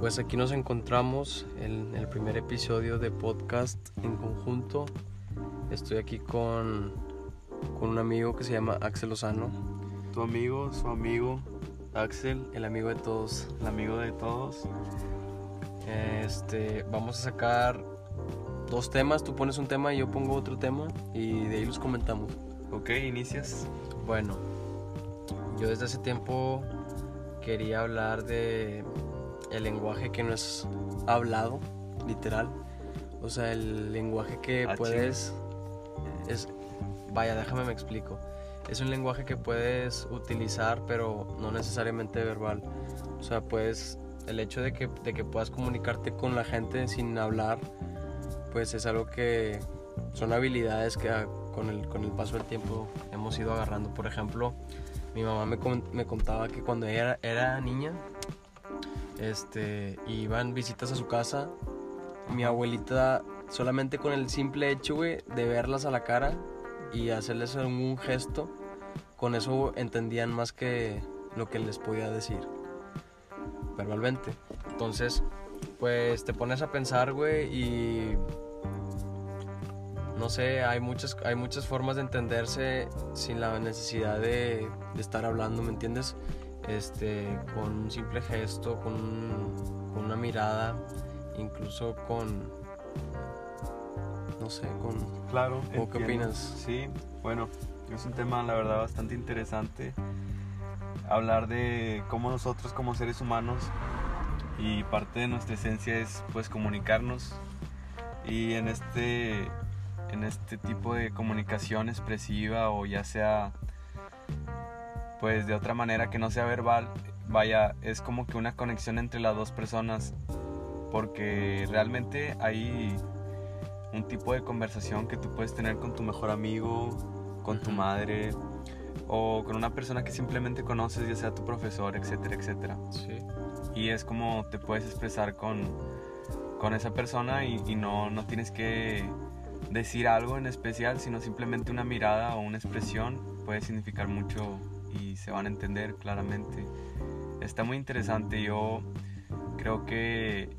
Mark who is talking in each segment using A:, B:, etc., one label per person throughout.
A: Pues aquí nos encontramos en el primer episodio de podcast en conjunto. Estoy aquí con, con un amigo que se llama Axel Lozano.
B: Tu amigo, su amigo, Axel,
A: el amigo de todos.
B: El amigo de todos.
A: Este, vamos a sacar dos temas. Tú pones un tema y yo pongo otro tema y de ahí los comentamos.
B: Ok, inicias.
A: Bueno, yo desde hace tiempo quería hablar de el lenguaje que no es hablado, literal. O sea, el lenguaje que
B: Ah,
A: puedes es vaya, déjame me explico. Es un lenguaje que puedes utilizar, pero no necesariamente verbal. O sea, puedes el hecho de que, de que puedas comunicarte con la gente sin hablar, pues es algo que son habilidades que ah, con el, con el paso del tiempo hemos ido agarrando. Por ejemplo, mi mamá me, me contaba que cuando ella era, era niña, este, iban visitas a su casa, mi abuelita solamente con el simple hecho, güey, de verlas a la cara y hacerles algún gesto, con eso entendían más que lo que les podía decir verbalmente. Entonces, pues te pones a pensar, güey, y no sé, hay muchas, hay muchas formas de entenderse sin la necesidad de estar hablando, ¿me entiendes? Este, con un simple gesto, con, un- con una mirada, incluso con, no sé, con...
B: Claro.
A: ¿O qué opinas?
B: Sí, bueno, es un tema, la verdad, bastante interesante. Hablar de cómo nosotros como seres humanos y parte de nuestra esencia es pues comunicarnos y en este en este tipo de comunicación expresiva o ya sea pues de otra manera que no sea verbal vaya es como que una conexión entre las dos personas porque realmente hay un tipo de conversación que tú puedes tener con tu mejor amigo con tu madre o con una persona que simplemente conoces ya sea tu profesor etcétera etcétera
A: Sí.
B: y es como te puedes expresar con, con esa persona y, y no, no tienes que decir algo en especial, sino simplemente una mirada o una expresión puede significar mucho y se van a entender claramente. Está muy interesante, yo creo que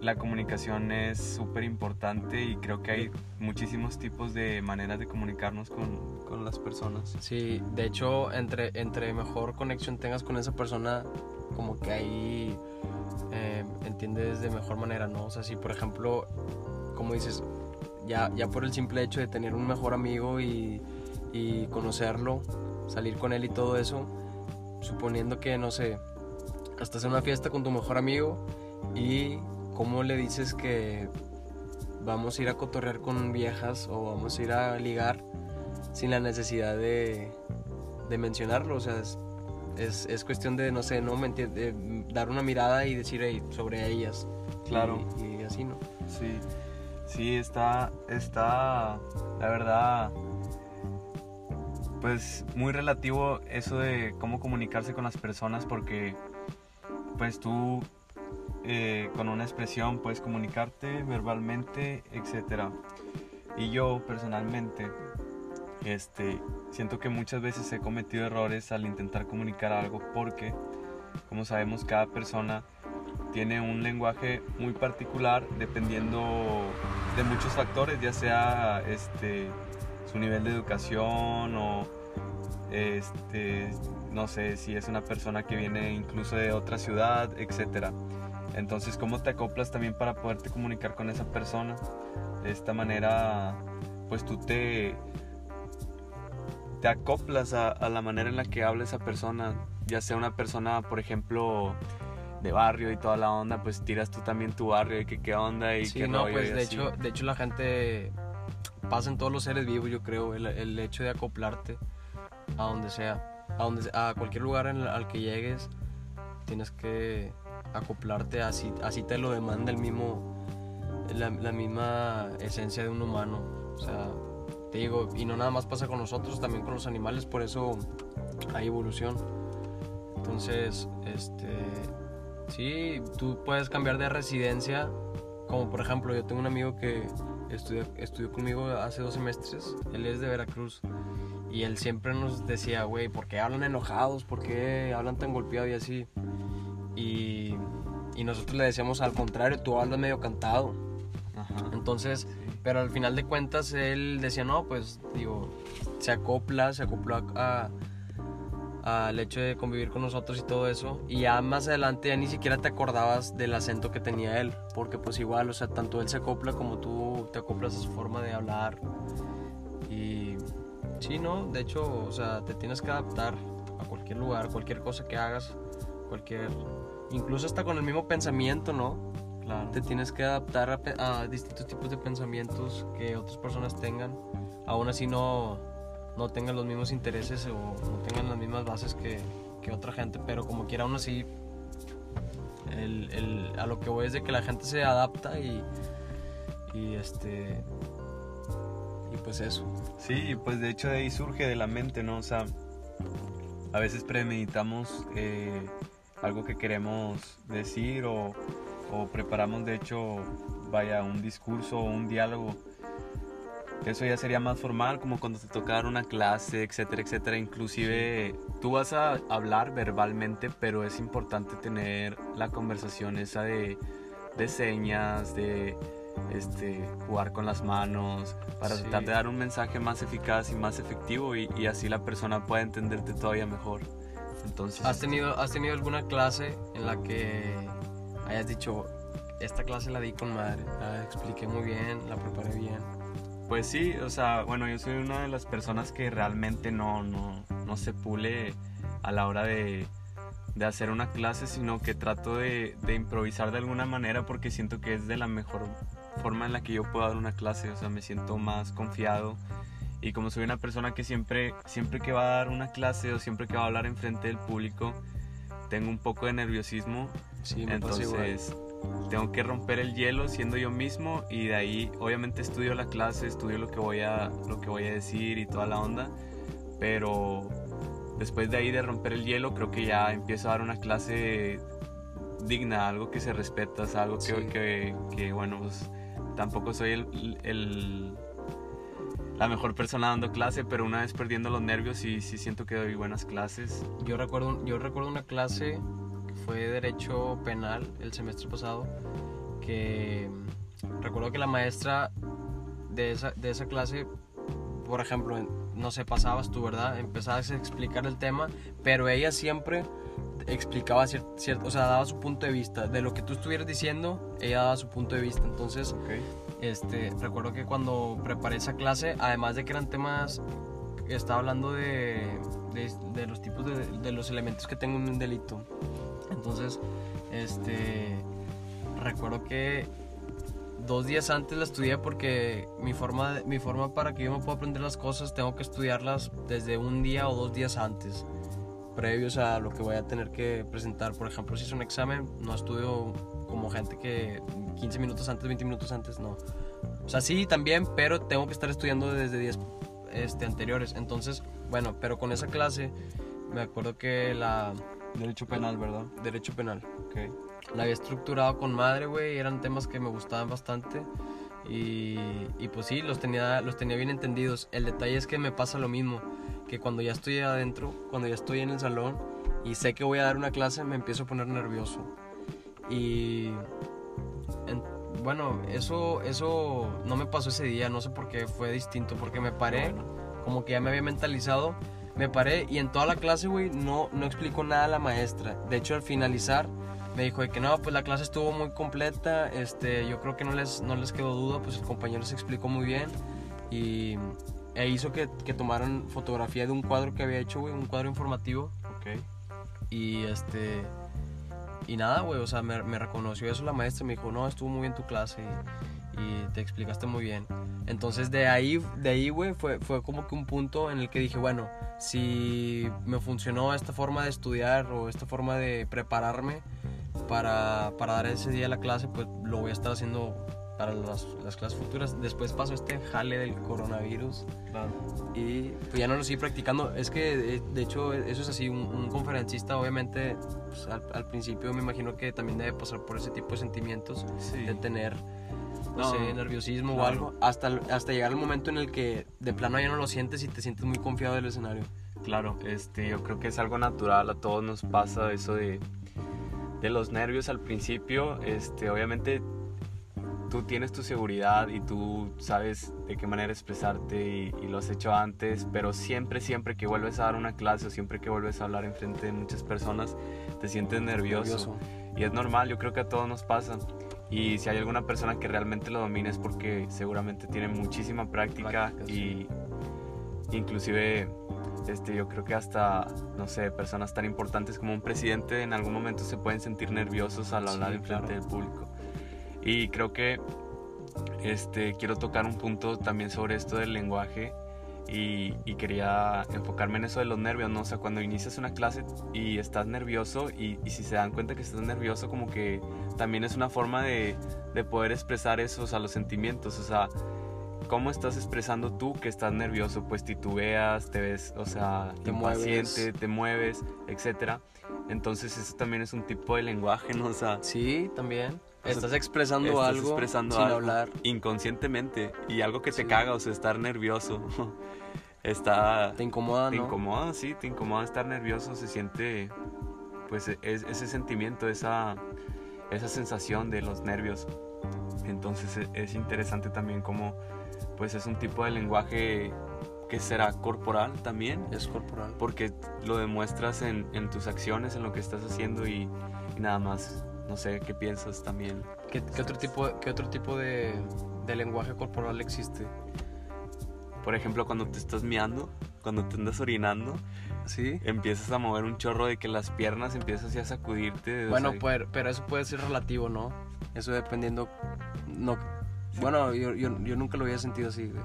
B: la comunicación es súper importante y creo que hay muchísimos tipos de maneras de comunicarnos con, con las personas.
A: Sí, de hecho, entre, entre mejor conexión tengas con esa persona, como que ahí eh, entiendes de mejor manera, ¿no? O sea, si por ejemplo, como dices, ya, ya por el simple hecho de tener un mejor amigo y, y conocerlo, salir con él y todo eso, suponiendo que, no sé, estás en una fiesta con tu mejor amigo y cómo le dices que vamos a ir a cotorrear con viejas o vamos a ir a ligar sin la necesidad de, de mencionarlo. O sea, es, es, es cuestión de, no sé, ¿no? ¿Me entiendes? De dar una mirada y decir "Ey, sobre ellas.
B: Claro.
A: Y, y así, ¿no?
B: Sí, sí, está, está, la verdad, pues muy relativo eso de cómo comunicarse con las personas porque pues tú eh, con una expresión puedes comunicarte verbalmente, etcétera. Y yo personalmente, este, siento que muchas veces he cometido errores al intentar comunicar algo porque, como sabemos, cada persona tiene un lenguaje muy particular dependiendo de muchos factores, ya sea este su nivel de educación o este no sé si es una persona que viene incluso de otra ciudad, etcétera. Entonces, ¿cómo te acoplas también para poderte comunicar con esa persona? De esta manera, pues tú te te acoplas a, a la manera en la que habla esa persona, ya sea una persona, por ejemplo, de barrio y toda la onda, pues tiras tú también tu barrio y que qué onda y
A: Sí,
B: qué
A: no, pues de hecho, de hecho la gente pasa en todos los seres vivos, yo creo, el, el hecho de acoplarte a donde sea, a donde a cualquier lugar al que llegues, tienes que acoplarte así, así te lo demanda el mismo, la, la misma esencia de un humano, o sea, te digo, y no nada más pasa con nosotros, también con los animales, por eso hay evolución. Entonces, este, sí, tú puedes cambiar de residencia, como por ejemplo, yo tengo un amigo que estudió, estudió conmigo hace dos semestres, él es de Veracruz, y él siempre nos decía, güey, ¿por qué hablan enojados? ¿Por qué hablan tan golpeados y así? Y y nosotros le decíamos al contrario, tú hablas medio cantado.
B: Ajá.
A: Entonces, pero al final de cuentas él decía, no, pues digo, se acopla, se acopló a- al hecho de convivir con nosotros y todo eso. Y ya más adelante ya ni siquiera te acordabas del acento que tenía él, porque pues igual, o sea, tanto él se acopla como tú te acoplas a su forma de hablar. Y sí, ¿no? De hecho, o sea, te tienes que adaptar a cualquier lugar, cualquier cosa que hagas, cualquier... Incluso hasta con el mismo pensamiento, ¿no?
B: Claro.
A: te tienes que adaptar a, a distintos tipos de pensamientos que otras personas tengan, aún así no, no tengan los mismos intereses o no tengan las mismas bases que, que otra gente, pero como quiera aún así, el, el- a lo que voy es de que la gente se adapta y, y este... Y pues eso.
B: Sí, pues de hecho de ahí surge de la mente, ¿no? O sea, a veces premeditamos eh, algo que queremos decir o, o preparamos de hecho, vaya, un discurso o un diálogo. Eso ya sería más formal, como cuando te toca dar una clase, etcétera, etcétera. Inclusive tú vas a hablar verbalmente, pero es importante tener la conversación esa de, de señas, de este, jugar con las manos, para
A: Sí.
B: tratar de dar un mensaje más eficaz y más efectivo y, y así la persona pueda entenderte todavía mejor. Entonces,
A: ¿Has tenido, ¿Has tenido alguna clase en la que hayas dicho, esta clase la di con madre, la expliqué muy bien, la preparé bien?
B: Pues sí, o sea, bueno, yo soy una de las personas que realmente no, no, no se pule a la hora de, de hacer una clase, sino que trato de, de improvisar de alguna manera porque siento que es de la mejor forma en la que yo puedo dar una clase, o sea, me siento más confiado y como soy una persona que siempre, siempre que va a dar una clase o siempre que va a hablar enfrente del público, tengo un poco de nerviosismo,
A: Sí, me pasa igual.
B: Tengo que romper el hielo siendo yo mismo y de ahí obviamente estudio la clase, estudio lo que voy a, lo que voy a decir y toda la onda, pero después de ahí de romper el hielo creo que ya empiezo a dar una clase digna, algo que se respeta, o sea, algo que,
A: Sí.
B: que, que, bueno, pues tampoco soy el, el- la mejor persona dando clase, pero una vez perdiendo los nervios sí, sí siento que doy buenas clases.
A: Yo recuerdo, yo recuerdo una clase fue de Derecho Penal el semestre pasado, que recuerdo que la maestra de esa, de esa clase, por ejemplo, no sé, pasabas tú, ¿verdad? Empezabas a explicar el tema, pero ella siempre explicaba cierto, o sea, daba su punto de vista. De lo que tú estuvieras diciendo, ella daba su punto de vista. Entonces, este, recuerdo que cuando preparé esa clase, además de que eran temas, estaba hablando de, de, de los tipos de, de los elementos que tengo en un delito. Entonces, este, recuerdo que dos días antes la estudié porque mi forma, mi forma para que yo me pueda aprender las cosas tengo que estudiarlas desde un día o dos días antes, previos a lo que voy a tener que presentar. Por ejemplo, si es un examen, no estudio como gente que 15 minutos antes, 20 minutos antes, no. O sea, sí, también, pero tengo que estar estudiando desde días este, anteriores. Entonces, bueno, pero con esa clase me acuerdo que la
B: Derecho penal, ¿verdad?
A: Derecho Penal
B: Ok.
A: la había estructurado con madre, güey. Eran temas que me gustaban bastante. Y, y pues sí, los tenía, los tenía bien entendidos. El detalle es que me pasa lo mismo. Que cuando ya estoy adentro, cuando ya estoy en el salón y sé que voy a dar una clase, me empiezo a poner nervioso. Y en- bueno, eso, eso no me pasó ese día. No sé por qué fue distinto. Porque me paré, como que ya me había mentalizado. Me paré y en toda la clase, güey, no, no explicó nada a la maestra. De hecho, al finalizar, me dijo de que no, pues la clase estuvo muy completa, este, yo creo que no les, no les quedó duda, pues el compañero se explicó muy bien y e hizo que, que tomaran fotografía de un cuadro que había hecho, güey, un cuadro informativo
B: Ok.
A: y este y nada, güey, o sea, me, me reconoció eso la maestra, me dijo, no, estuvo muy bien tu clase y, te explicaste muy bien. Entonces de ahí, de ahí, güey, fue, fue como que un punto en el que dije, bueno, si me funcionó esta forma de estudiar o esta forma de prepararme para, para dar ese día la clase, pues lo voy a estar haciendo para las, las clases futuras. Después pasó este jale del coronavirus
B: Claro.
A: y pues ya no lo sigo practicando. Es que de, de hecho eso es así, un, un conferencista obviamente pues, al, al principio me imagino que también debe pasar por ese tipo de sentimientos,
B: Sí.
A: de tener, no,
B: No,
A: sé, nerviosismo o algo, hasta, hasta llegar al momento en el que de plano ya no lo sientes y te sientes muy confiado del escenario.
B: Claro, este, yo creo que es algo natural, a todos nos pasa eso de, de los nervios al principio, este, obviamente tú tienes tu seguridad y tú sabes de qué manera expresarte y, y, lo has hecho antes, pero siempre, siempre que vuelves a dar una clase o siempre que vuelves a hablar en frente de muchas personas, te sientes nervioso. nervioso. Y es normal, yo creo que a todos nos pasa. Y si hay alguna persona que realmente lo domina es porque seguramente tiene muchísima práctica, y inclusive este, yo creo que hasta, no sé, personas tan importantes como un presidente en algún momento se pueden sentir nerviosos al hablar en frente del público. Y creo que este, quiero tocar un punto también sobre esto del lenguaje y, quería enfocarme en eso de los nervios, ¿no? O sea, cuando inicias una clase y estás nervioso y, y si se dan cuenta que estás nervioso, como que también es una forma de, de poder expresar eso, o los sentimientos, o sea, cómo estás expresando tú que estás nervioso, pues titubeas, te ves, o sea, te impaciente, mueves. te mueves, etcétera. Entonces eso también es un tipo de lenguaje, ¿no? O sea,
A: sí, también. estás expresando estás algo expresando sin hablar.
B: Inconscientemente. Y algo que te caga, o sea, estar nervioso. Está...
A: Te incomoda,
B: Te incomoda, sí, te incomoda estar nervioso. Se siente, pues, es, ese sentimiento, esa, esa sensación de los nervios. Entonces e, es interesante también como, pues, es un tipo de lenguaje que será corporal también.
A: Es corporal.
B: Porque lo demuestras en, en tus acciones, en lo que estás haciendo y, y nada más. No sé, ¿qué piensas también?
A: ¿Qué, qué otro tipo, qué otro tipo de, de, lenguaje corporal existe?
B: Por ejemplo, cuando te estás miando, cuando te andas orinando,
A: ¿Sí?
B: empiezas a mover un chorro de que las piernas empiezas a sacudirte.
A: Bueno, pero, pero eso puede ser relativo, ¿no? Eso dependiendo... No, bueno, yo, yo, yo nunca lo había sentido así, güey.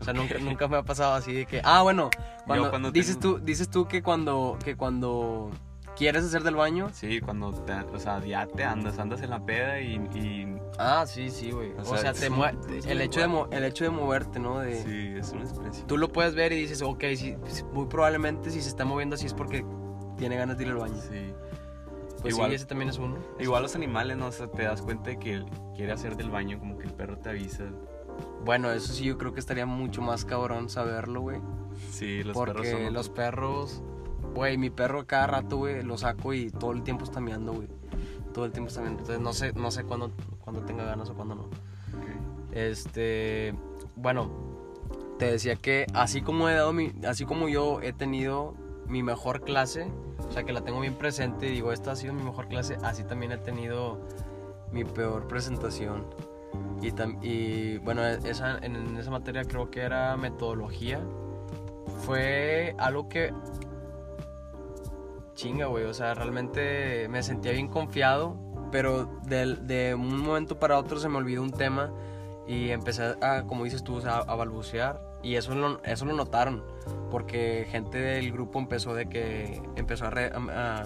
A: O sea, nunca, nunca me ha pasado así de que... Ah, bueno, cuando, cuando dices, tengo... tú, dices tú que cuando, que cuando quieres hacer del baño.
B: Sí, cuando te, o sea, ya te andas, andas en la peda y... y...
A: Ah, sí, sí, güey. O, o, sea, te un, el, hecho de el hecho de moverte, ¿no? De,
B: sí, es una expresión.
A: Tú lo puedes ver y dices, ok, sí, muy probablemente si se está moviendo así es porque tiene ganas de ir al baño.
B: Sí.
A: Pues igual, sí, ese también es uno.
B: Igual los animales, ¿no? O sea, te das cuenta de que quiere hacer del baño, como que el perro te avisa.
A: Bueno, eso sí, yo creo que estaría mucho más cabrón saberlo, güey.
B: Sí, los
A: Porque
B: perros son...
A: los perros, güey, mi perro cada rato, güey, lo saco y todo el tiempo está meando, güey. Todo el tiempo está meando. Entonces no sé, no sé cuándo, cuándo tenga ganas o cuándo no.
B: Okay.
A: Este, bueno, te decía que así como he dado mi, así como yo he tenido mi mejor clase, o sea que la tengo bien presente y digo, esta ha sido mi mejor clase, así también he tenido mi peor presentación. Y, y bueno, esa, en esa materia creo que era metodología. Fue algo que... Chinga, güey. O sea, realmente me sentía bien confiado. Pero de, de, un momento para otro se me olvidó un tema. Y empecé a, como dices tú, a, a balbucear. Y eso lo, eso lo notaron. Porque gente del grupo empezó de que... Empezó a... Re, a,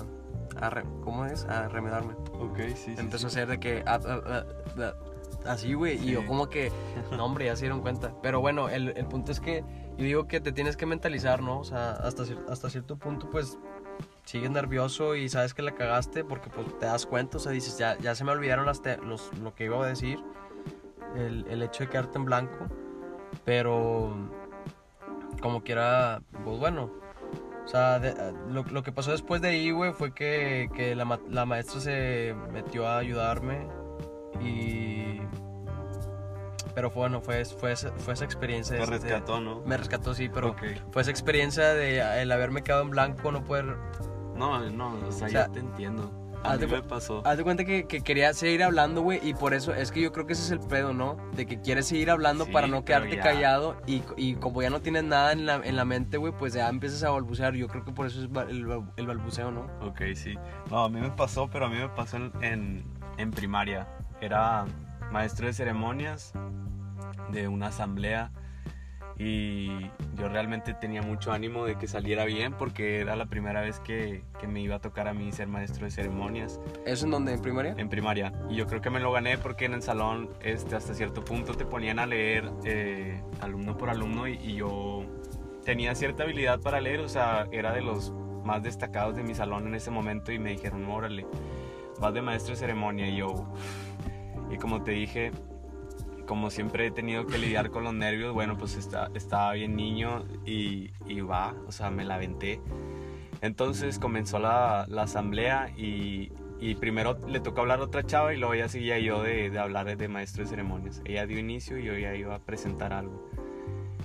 A: a re, ¿Cómo es? A remedarme.
B: Ok, sí.
A: Empezó
B: sí,
A: a hacer de que... así, güey. Sí. Y yo como que, no, hombre, ya se dieron cuenta. Pero bueno, el, el, punto es que yo digo que te tienes que mentalizar, ¿no? O sea, hasta, hasta cierto punto, pues, sigues nervioso y sabes que la cagaste porque pues, te das cuenta, o sea, dices, ya, ya se me olvidaron las te los, lo que iba a decir, el, el hecho de quedarte en blanco. Pero, como quiera, pues bueno. O sea, de, lo, lo, que pasó después de ahí, güey, fue que, que la, la maestra se metió a ayudarme y pero fue, bueno, fue, fue, fue esa experiencia.
B: Te rescató, ¿no?
A: Me rescató, sí, pero okay. fue esa experiencia de el haberme quedado en blanco, no poder...
B: No, no, o sea, o sea ya te entiendo. A mí me pasó.
A: Haz de cuenta que, que, quería seguir hablando, güey, y por eso es que yo creo que ese es el pedo, ¿no? De que quieres seguir hablando sí, para no quedarte callado y, y, como ya no tienes nada en la, en la mente, güey, pues ya empiezas a balbucear. Yo creo que por eso es el, el balbuceo, ¿no?
B: Ok, sí. No, a mí me pasó, pero a mí me pasó en, en, en primaria. Era maestro de ceremonias de una asamblea y yo realmente tenía mucho ánimo de que saliera bien porque era la primera vez que, que, me iba a tocar a mí ser maestro de ceremonias.
A: ¿Eso en dónde? ¿En primaria?
B: En primaria. Y yo creo que me lo gané porque en el salón este, hasta cierto punto te ponían a leer eh, alumno por alumno y, y, yo tenía cierta habilidad para leer, o sea, era de los más destacados de mi salón en ese momento y me dijeron, órale, vas de maestro de ceremonia y yo... Y como te dije, como siempre he tenido que lidiar con los nervios, bueno, pues está, estaba bien niño y, y, va, o sea, me la aventé. Entonces comenzó la, la, asamblea y y primero le tocó hablar a otra chava y luego ya seguía yo de, de hablar de maestro de ceremonias. Ella dio inicio y yo ya iba a presentar algo.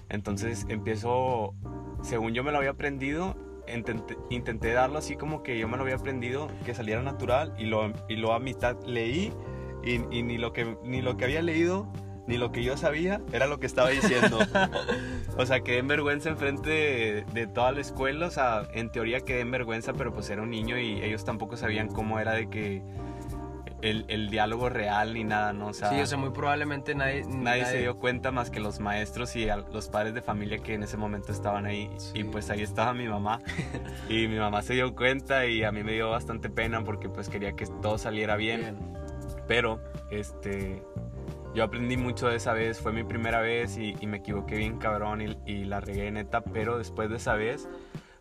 B: Entonces empiezo, según yo me lo había aprendido, intenté, intenté darlo así como que yo me lo había aprendido, que saliera natural y lo, y lo a mitad leí y, y ni, lo que, ni lo que había leído ni lo que yo sabía era lo que estaba diciendo. o sea, quedé en vergüenza enfrente de, de, toda la escuela. O sea, en teoría quedé en vergüenza, pero pues era un niño y ellos tampoco sabían cómo era de que el, el diálogo real ni nada, ¿no? O sea,
A: sí, o sea, muy probablemente nadie,
B: nadie, se dio cuenta más que los maestros y los padres de familia que en ese momento estaban ahí. Sí. Y pues ahí estaba mi mamá. y mi mamá se dio cuenta y a mí me dio bastante pena porque pues quería que todo saliera bien. bien. Pero, este, yo aprendí mucho de esa vez, fue mi primera vez y, y me equivoqué bien cabrón y, y, la regué neta, pero después de esa vez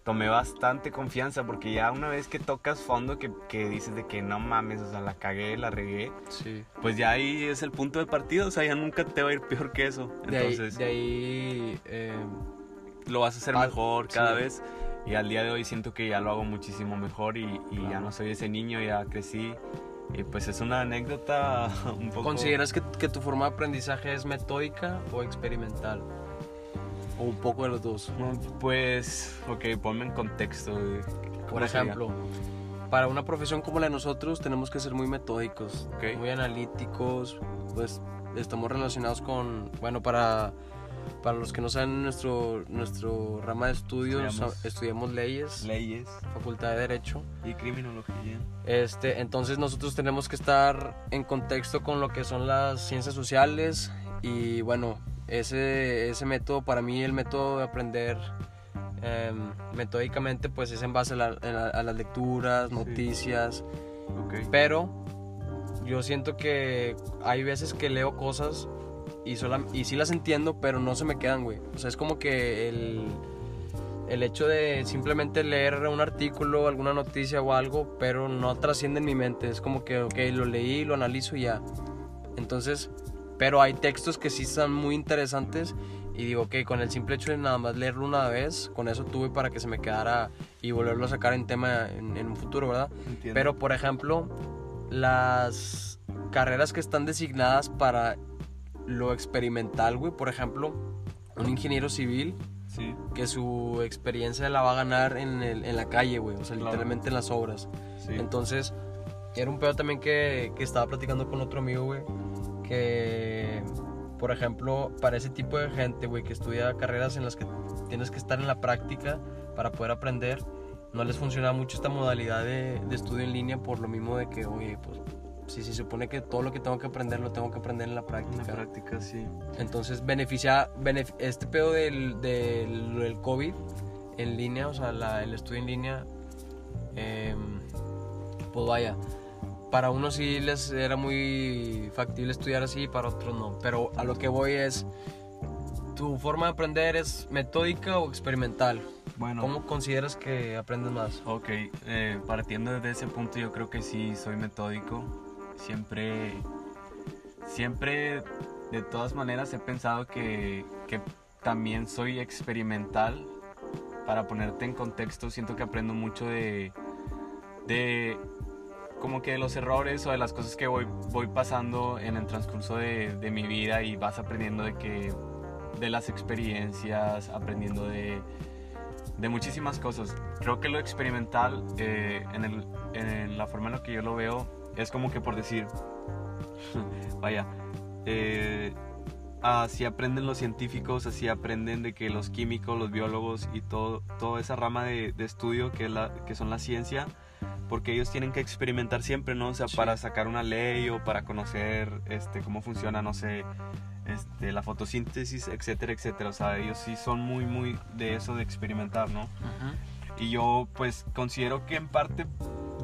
B: tomé bastante confianza porque ya una vez que tocas fondo que, que dices de que no mames, o sea, la cagué, la regué,
A: sí.
B: pues ya ahí es el punto de partido, o sea, ya nunca te va a ir peor que eso. Entonces,
A: de ahí, de ahí eh,
B: lo vas a hacer mejor cada sí. vez y al día de hoy siento que ya lo hago muchísimo mejor y, y claro. ya no soy ese niño, ya crecí y pues es una anécdota un poco...
A: ¿Consideras que, que, tu forma de aprendizaje es metódica o experimental? ¿O un poco de los dos?
B: Pues, ok, ponme en contexto.
A: Por ejemplo, sería? para una profesión como la de nosotros tenemos que ser muy metódicos,
B: okay.
A: muy analíticos, pues estamos relacionados con, bueno, para, para los que no saben nuestro, nuestro rama de estudios, estudiamos, estudiamos leyes,
B: leyes,
A: facultad de derecho
B: y criminología.
A: Este, entonces nosotros tenemos que estar en contexto con lo que son las ciencias sociales y bueno, ese, ese método para mí, el método de aprender eh, metódicamente, pues es en base a, la, a las lecturas, noticias,
B: sí. okay.
A: pero yo siento que hay veces que leo cosas y, sola, y sí las entiendo, pero no se me quedan, güey. O sea, es como que el, el hecho de simplemente leer un artículo, alguna noticia o algo, pero no trasciende en mi mente. Es como que, ok, lo leí, lo analizo y ya. Entonces, pero hay textos que sí están muy interesantes y digo, ok, con el simple hecho de nada más leerlo una vez, con eso tuve para que se me quedara y volverlo a sacar en tema en, en un futuro, ¿verdad?
B: Entiendo.
A: Pero, por ejemplo, las carreras que están designadas para lo experimental, güey, por ejemplo, un ingeniero civil
B: sí.
A: que su experiencia la va a ganar en, el, en la calle, güey, o sea,
B: Claro.
A: literalmente en las obras.
B: Sí.
A: Entonces, era un pedo también que, que estaba platicando con otro amigo, güey, que, por ejemplo, para ese tipo de gente, güey, que estudia carreras en las que tienes que estar en la práctica para poder aprender, no les funciona mucho esta modalidad de, de estudio en línea por lo mismo de que, oye, pues, si se supone que todo lo que tengo que aprender lo tengo que aprender en la
B: En
A: práctica.
B: la práctica, sí.
A: Entonces beneficia, benef- este pedo del, del, del COVID en línea, o sea, la- el estudio en línea, eh, pues vaya, para unos sí les era muy factible estudiar así, para otros no. Pero a lo que voy es, ¿tu forma de aprender es metódica o experimental?
B: Bueno,
A: ¿Cómo consideras que aprendes más?
B: ok, eh, partiendo desde ese punto yo creo que sí soy metódico. Siempre, siempre, de todas maneras he pensado que, que también soy experimental. Para ponerte en contexto, siento que aprendo mucho de, de como que de los errores o de las cosas que voy, voy pasando en el transcurso de, de mi vida y vas aprendiendo de que de las experiencias, aprendiendo de, de muchísimas cosas. Creo que lo experimental, eh, en, el, en, la forma en la que yo lo veo, es como que por decir, vaya, eh, así aprenden los científicos, así aprenden de que los químicos, los biólogos y todo, toda esa rama de, de estudio que, es la, que son la ciencia, porque ellos tienen que experimentar siempre, ¿no? O sea,
A: Sí.
B: para sacar una ley o para conocer este, cómo funciona, no sé, este, la fotosíntesis, etcétera, etcétera. O sea, ellos sí son muy, muy de eso de experimentar, ¿no? Y yo, pues, considero que en parte,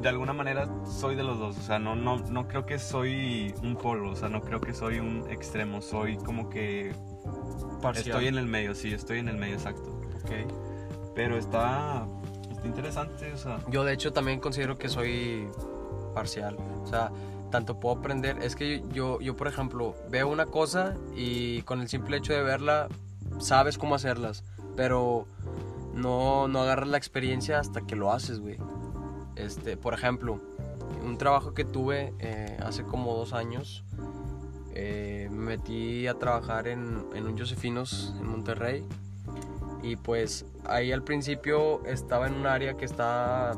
B: de alguna manera, soy de los dos. O sea, no, no, no creo que soy un polo, o sea, no creo que soy un extremo. Soy como que
A: Parcial.
B: estoy en el medio, sí, estoy en el medio, exacto.
A: Ok.
B: Pero está, está interesante, o sea,
A: Yo de hecho también considero que soy parcial. O sea, tanto puedo aprender. Es que yo, yo por ejemplo, veo una cosa y con el simple hecho de verla, sabes cómo hacerlas. Pero no, no agarras la experiencia hasta que lo haces, güey. Este, por ejemplo, un trabajo que tuve eh, hace como dos años. Eh, me metí a trabajar en, en un Josefinos en Monterrey. Y pues ahí al principio estaba en un área que está,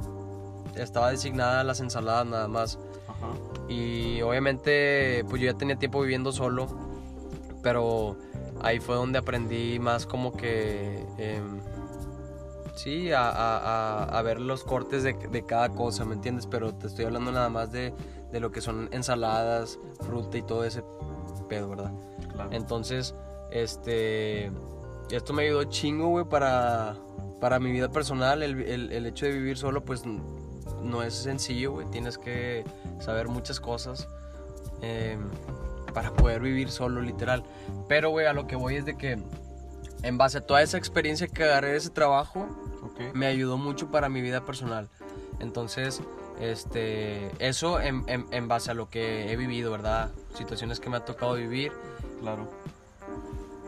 A: estaba designada a las ensaladas nada más.
B: Ajá.
A: Y obviamente pues yo ya tenía tiempo viviendo solo. Pero ahí fue donde aprendí más como que... em, sí, a, a- a- ver los cortes de, de cada cosa, ¿me entiendes? Pero te estoy hablando nada más de, de lo que son ensaladas, fruta y todo ese pedo, ¿verdad?
B: Claro.
A: Entonces, este. Esto me ayudó chingo, güey, para, para mi vida personal. El, el- el hecho de vivir solo, pues no es sencillo, güey. Tienes que saber muchas cosas eh, para poder vivir solo, literal. Pero, güey, a lo que voy es de que, en base a toda esa experiencia que agarré de ese trabajo, Me ayudó mucho para mi vida personal. Entonces, este, eso en, en- en base a lo que he vivido, ¿verdad? Situaciones que me ha tocado vivir
B: Claro.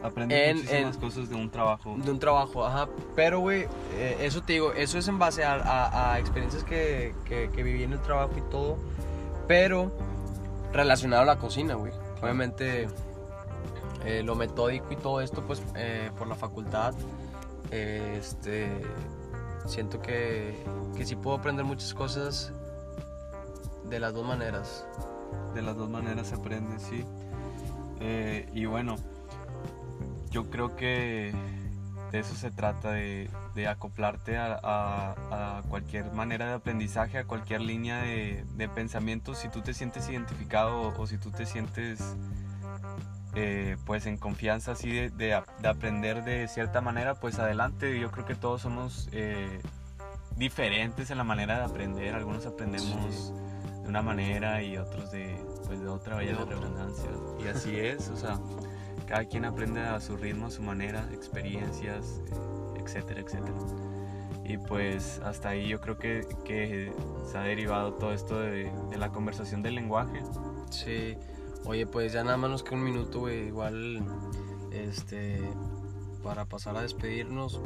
B: Aprendes
A: En-
B: muchísimas
A: en-
B: cosas de un trabajo.
A: de un trabajo, ajá. Pero, güey, eh, eso te digo, eso es en base a, a- a experiencias que, que- que viví en el trabajo y todo. Pero relacionado a la cocina, güey. Obviamente, eh, lo metódico y todo esto, pues, eh, por la facultad, este, siento que, que sí puedo aprender muchas cosas de las dos maneras.
B: De las dos maneras se aprende, sí. Eh, y bueno, yo creo que de eso se trata, de, de acoplarte a, a- cualquier manera de aprendizaje, a cualquier línea de, de pensamiento. Si tú te sientes identificado o si tú te sientes eh, pues en confianza así de, de ap- de aprender de cierta manera, pues adelante. Yo creo que todos somos eh, diferentes en la manera de aprender. Algunos aprendemos de una manera y otros de, pues de otra, vaya
A: De
B: la redundancia. Y así es, o sea, cada quien aprende a su ritmo, a su manera, experiencias, etcétera, etcétera. Y pues hasta ahí yo creo que, que se ha derivado todo esto de, de la conversación del lenguaje.
A: Sí, oye, pues ya nada más nos queda un minuto, güey. Igual, este, para pasar a despedirnos.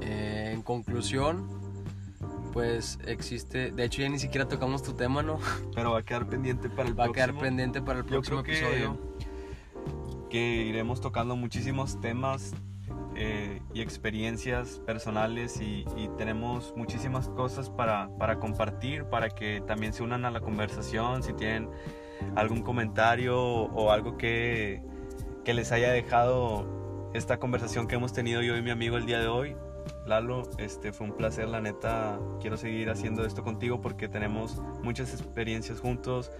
A: Eh, en conclusión, pues existe. De hecho, ya ni siquiera tocamos tu tema, ¿no?
B: Pero va a quedar pendiente para el
A: Va a
B: próximo.
A: quedar pendiente para el
B: Yo
A: próximo
B: que,
A: episodio.
B: que iremos tocando muchísimos temas eh, y experiencias personales y, y tenemos muchísimas cosas para, para compartir, para que también se unan a la conversación, si tienen algún comentario o, algo que, que les haya dejado esta conversación que hemos tenido yo y mi amigo el día de hoy. Lalo, este fue un placer, la neta, quiero seguir haciendo esto contigo porque tenemos muchas experiencias juntos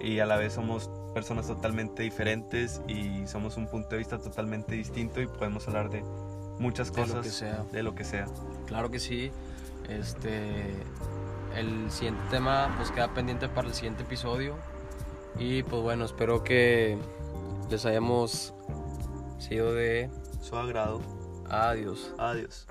B: y a la vez somos personas totalmente diferentes y somos un punto de vista totalmente distinto y podemos hablar de muchas
A: De lo
B: cosas
A: que sea.
B: de lo que sea.
A: Claro que sí. Este. El siguiente tema, pues queda pendiente para el siguiente episodio. Y pues bueno, espero que les hayamos sido de
B: Su agrado.
A: adiós.
B: Adiós.